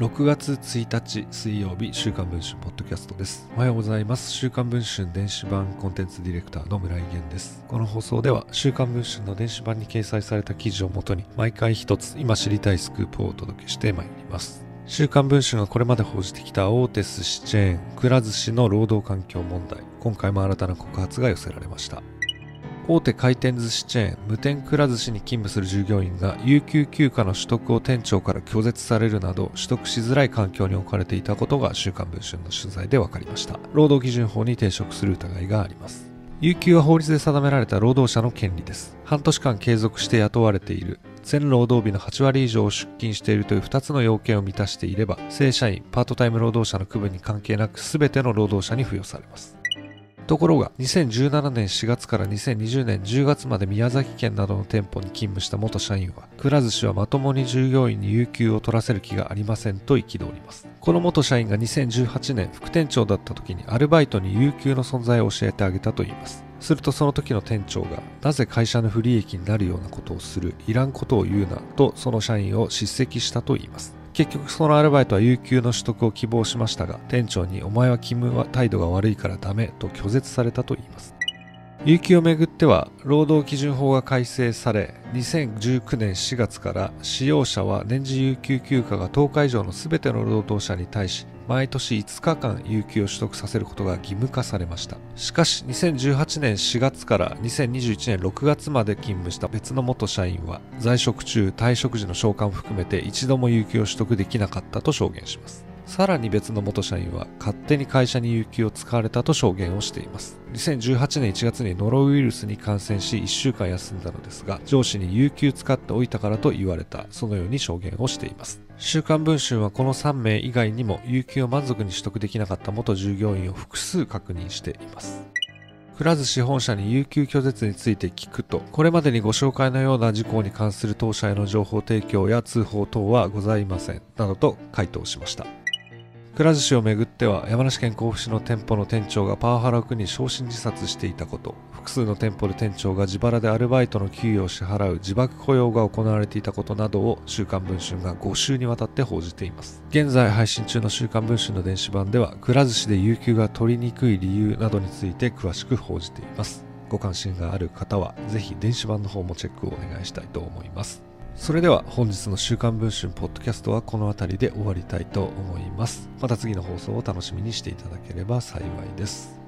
6月1日水曜日週刊文春ポッドキャストです。おはようございます。週刊文春電子版コンテンツディレクターの村井源です。この放送では週刊文春の電子版に掲載された記事をもとに毎回一つ今知りたいスクープをお届けしてまいります。週刊文春がこれまで報じてきた大手寿司チェーンくら寿司の労働環境問題今回も新たな告発が寄せられました。大手回転寿司チェーン無天くら寿司に勤務する従業員が有給休暇の取得を店長から拒絶されるなど取得しづらい環境に置かれていたことが週刊文春の取材で分かりました。労働基準法に抵触する疑いがあります。有給は法律で定められた労働者の権利です。半年間継続して雇われている。全労働日の8割以上を出勤しているという2つの要件を満たしていれば正社員パートタイム労働者の区分に関係なく全ての労働者に付与されます。ところが2017年4月から2020年10月まで宮崎県などの店舗に勤務した元社員はくら寿司はまともに従業員に有給を取らせる気がありませんと憤ります。この元社員が2018年副店長だった時にアルバイトに有給の存在を教えてあげたといいます。するとその時の店長がなぜ会社の不利益になるようなことをするいらんことを言うなとその社員を叱責したといいます。結局そのアルバイトは有給の取得を希望しましたが店長にお前は勤務は態度が悪いからダメと拒絶されたと言います。有給をめぐっては労働基準法が改正され2019年4月から使用者は年次有給休暇が10日以上の全ての労働者に対し毎年5日間有給を取得させることが義務化されました。しかし2018年4月から2021年6月まで勤務した別の元社員は在職中退職時の召喚を含めて一度も有給を取得できなかったと証言します。さらに別の元社員は勝手に会社に有給を使われたと証言をしています。2018年1月にノロウイルスに感染し1週間休んだのですが上司に有給使っておいたからと言われたそのように証言をしています。週刊文春はこの3名以外にも有給を満足に取得できなかった元従業員を複数確認しています。くら寿司本社に有給拒絶について聞くと、これまでにご紹介のような事項に関する当社への情報提供や通報等はございません、などと回答しました。くら寿司をめぐっては山梨県甲府市の店舗の店長がパワハラを苦に焼身自殺していたこと。複数の店舗で店長が自腹でアルバイトの給与を支払う自爆雇用が行われていたことなどを週刊文春が5週にわたって報じています。現在配信中の週刊文春の電子版ではくら寿司で有給が取りにくい理由などについて詳しく報じています。ご関心がある方はぜひ電子版の方もチェックをお願いしたいと思います。それでは本日の週刊文春ポッドキャストはこの辺りで終わりたいと思います。また次の放送を楽しみにしていただければ幸いです。